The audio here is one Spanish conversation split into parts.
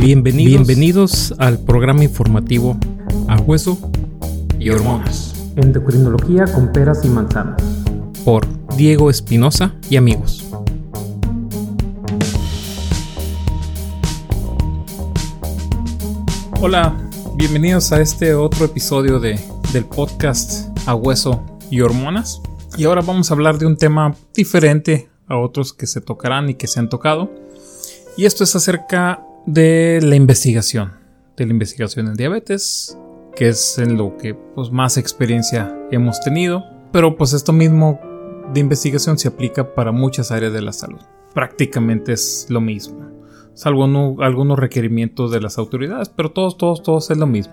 Bienvenidos, Bienvenidos al programa informativo A Hueso y Hormonas. Endocrinología con peras y manzanas. Por Diego Espinosa y amigos. Hola, bienvenidos a este otro episodio de, del podcast A Hueso y Hormonas. Y ahora vamos a hablar de un tema diferente a otros que se tocarán y que se han tocado. Y esto es acerca de la investigación, de la investigación en diabetes, que es en lo que pues, más experiencia hemos tenido. Pero pues esto mismo de investigación se aplica para muchas áreas de la salud. Prácticamente es lo mismo salvo algunos requerimientos de las autoridades, pero todos, todos, todos es lo mismo.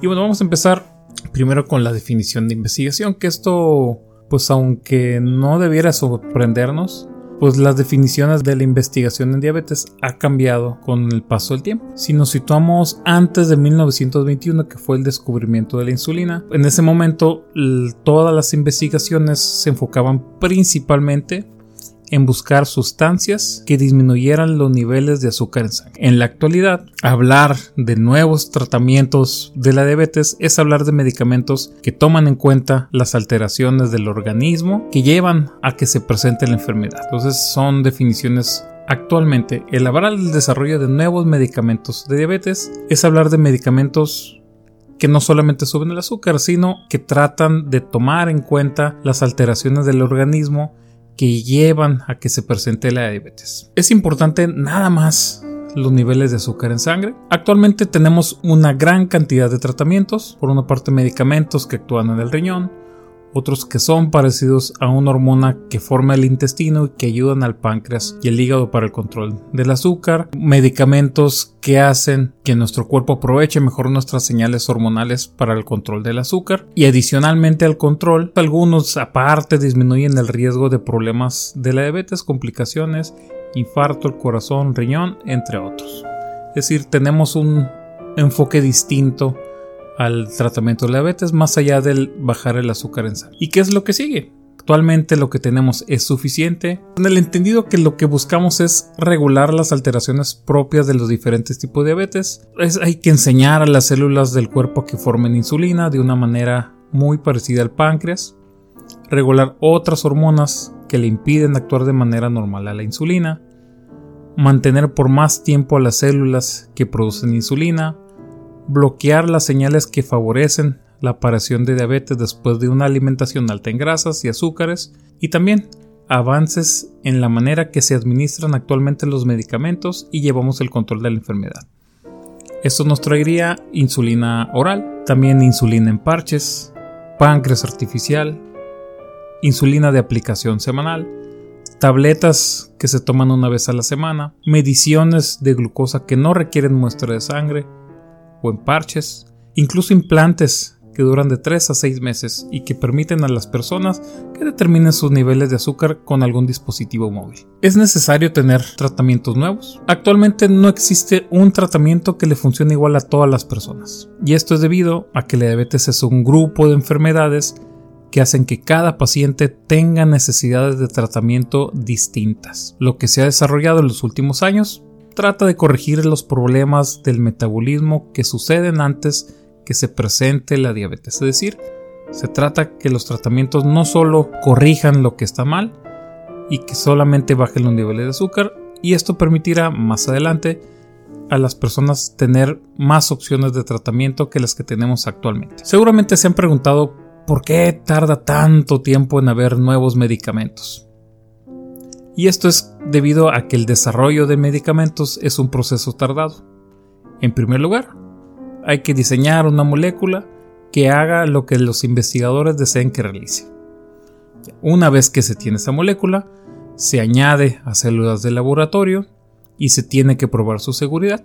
Y bueno, vamos a empezar primero con la definición de investigación, que esto, pues aunque no debiera sorprendernos, pues las definiciones de la investigación en diabetes ha cambiado con el paso del tiempo. Si nos situamos antes de 1921, que fue el descubrimiento de la insulina, en ese momento todas las investigaciones se enfocaban principalmente en buscar sustancias que disminuyeran los niveles de azúcar en sangre. En la actualidad, hablar de nuevos tratamientos de la diabetes es hablar de medicamentos que toman en cuenta las alteraciones del organismo que llevan a que se presente la enfermedad. Entonces son definiciones Actualmente, el hablar del desarrollo de nuevos medicamentos de diabetes es hablar de medicamentos que no solamente suben el azúcar, sino que tratan de tomar en cuenta las alteraciones del organismo que llevan a que se presente la diabetes. Es importante nada más los niveles de azúcar en sangre. Actualmente tenemos una gran cantidad de tratamientos, por una parte medicamentos que actúan en el riñón, otros que son parecidos a una hormona que forma el intestino y que ayudan al páncreas y el hígado para el control del azúcar, medicamentos que hacen que nuestro cuerpo aproveche mejor nuestras señales hormonales para el control del azúcar y adicionalmente al control, algunos aparte disminuyen el riesgo de problemas de la diabetes, complicaciones, infarto, el corazón, riñón, entre otros. Es decir, tenemos un enfoque distinto al tratamiento de la diabetes más allá del bajar el azúcar en sangre. ¿Y qué es lo que sigue? Actualmente lo que tenemos es suficiente, en el entendido que lo que buscamos es regular las alteraciones propias de los diferentes tipos de diabetes. hay que enseñar a las células del cuerpo que formen insulina de una manera muy parecida al páncreas, regular otras hormonas que le impiden actuar de manera normal a la insulina, mantener por más tiempo a las células que producen insulina, bloquear las señales que favorecen la aparición de diabetes después de una alimentación alta en grasas y azúcares y también avances en la manera que se administran actualmente los medicamentos y llevamos el control de la enfermedad. Esto nos traería insulina oral, también insulina en parches, páncreas artificial, insulina de aplicación semanal, tabletas que se toman una vez a la semana, mediciones de glucosa que no requieren muestra de sangre, o en parches, incluso implantes que duran de 3 a 6 meses y que permiten a las personas que determinen sus niveles de azúcar con algún dispositivo móvil. ¿Es necesario tener tratamientos nuevos? Actualmente no existe un tratamiento que le funcione igual a todas las personas, y esto es debido a que la diabetes es un grupo de enfermedades que hacen que cada paciente tenga necesidades de tratamiento distintas. Lo que se ha desarrollado en los últimos años trata de corregir los problemas del metabolismo que suceden antes que se presente la diabetes. Es decir, se trata que los tratamientos no solo corrijan lo que está mal y que solamente bajen los niveles de azúcar y esto permitirá más adelante a las personas tener más opciones de tratamiento que las que tenemos actualmente. Seguramente se han preguntado por qué tarda tanto tiempo en haber nuevos medicamentos. Y esto es debido a que el desarrollo de medicamentos es un proceso tardado. En primer lugar, hay que diseñar una molécula que haga lo que los investigadores deseen que realice. Una vez que se tiene esa molécula, se añade a células de laboratorio y se tiene que probar su seguridad.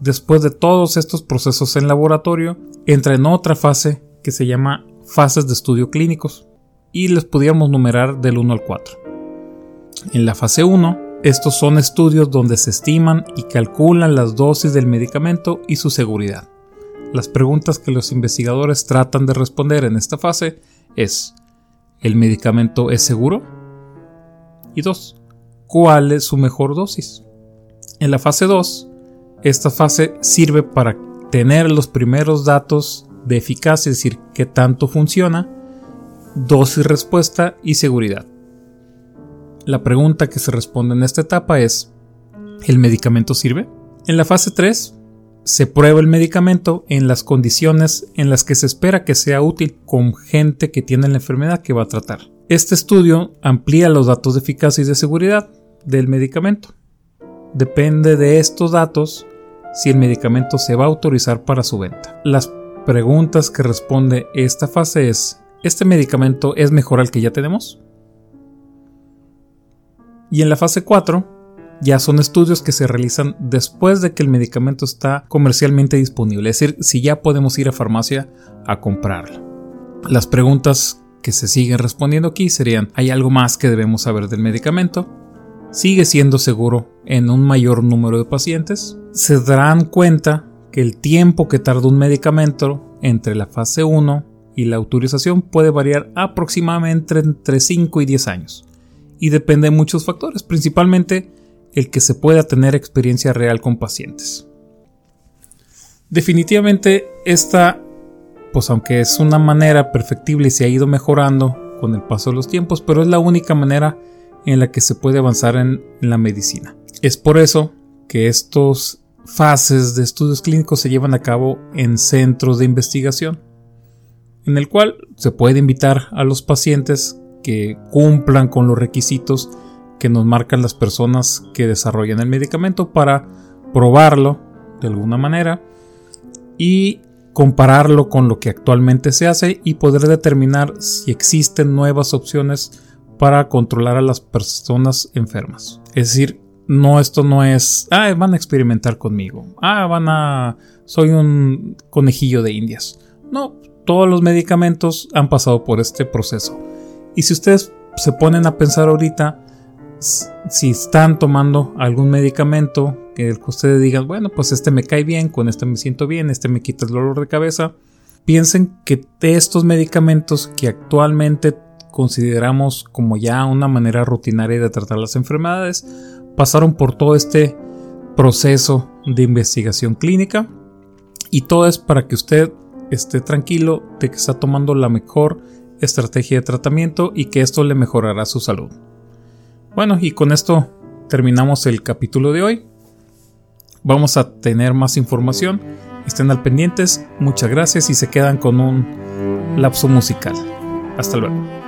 Después de todos estos procesos en laboratorio, entra en otra fase que se llama fases de estudio clínicos y les podríamos numerar del 1 al 4. En la fase 1, estos son estudios donde se estiman y calculan las dosis del medicamento y su seguridad. Las preguntas que los investigadores tratan de responder en esta fase es ¿el medicamento es seguro? Y 2. ¿Cuál es su mejor dosis? En la fase 2, esta fase sirve para tener los primeros datos de eficacia, es decir, qué tanto funciona, dosis respuesta y seguridad. La pregunta que se responde en esta etapa es, ¿el medicamento sirve? En la fase 3 se prueba el medicamento en las condiciones en las que se espera que sea útil con gente que tiene la enfermedad que va a tratar. Este estudio amplía los datos de eficacia y de seguridad del medicamento. Depende de estos datos si el medicamento se va a autorizar para su venta. Las preguntas que responde esta fase es, ¿este medicamento es mejor al que ya tenemos? Y en la fase 4 ya son estudios que se realizan después de que el medicamento está comercialmente disponible, es decir, si ya podemos ir a farmacia a comprarlo. Las preguntas que se siguen respondiendo aquí serían, ¿hay algo más que debemos saber del medicamento? ¿Sigue siendo seguro en un mayor número de pacientes? Se darán cuenta que el tiempo que tarda un medicamento entre la fase 1 y la autorización puede variar aproximadamente entre 5 y 10 años y depende de muchos factores, principalmente el que se pueda tener experiencia real con pacientes. Definitivamente esta, pues aunque es una manera perfectible y se ha ido mejorando con el paso de los tiempos, pero es la única manera en la que se puede avanzar en, en la medicina. Es por eso que estos fases de estudios clínicos se llevan a cabo en centros de investigación, en el cual se puede invitar a los pacientes que cumplan con los requisitos que nos marcan las personas que desarrollan el medicamento para probarlo de alguna manera y compararlo con lo que actualmente se hace y poder determinar si existen nuevas opciones para controlar a las personas enfermas. Es decir, no esto no es, ah, van a experimentar conmigo. Ah, van a soy un conejillo de indias. No, todos los medicamentos han pasado por este proceso. Y si ustedes se ponen a pensar ahorita, si están tomando algún medicamento que ustedes digan, bueno, pues este me cae bien, con este me siento bien, este me quita el dolor de cabeza, piensen que estos medicamentos que actualmente consideramos como ya una manera rutinaria de tratar las enfermedades, pasaron por todo este proceso de investigación clínica. Y todo es para que usted esté tranquilo de que está tomando la mejor estrategia de tratamiento y que esto le mejorará su salud. Bueno, y con esto terminamos el capítulo de hoy. Vamos a tener más información. Estén al pendientes. Muchas gracias y se quedan con un lapso musical. Hasta luego.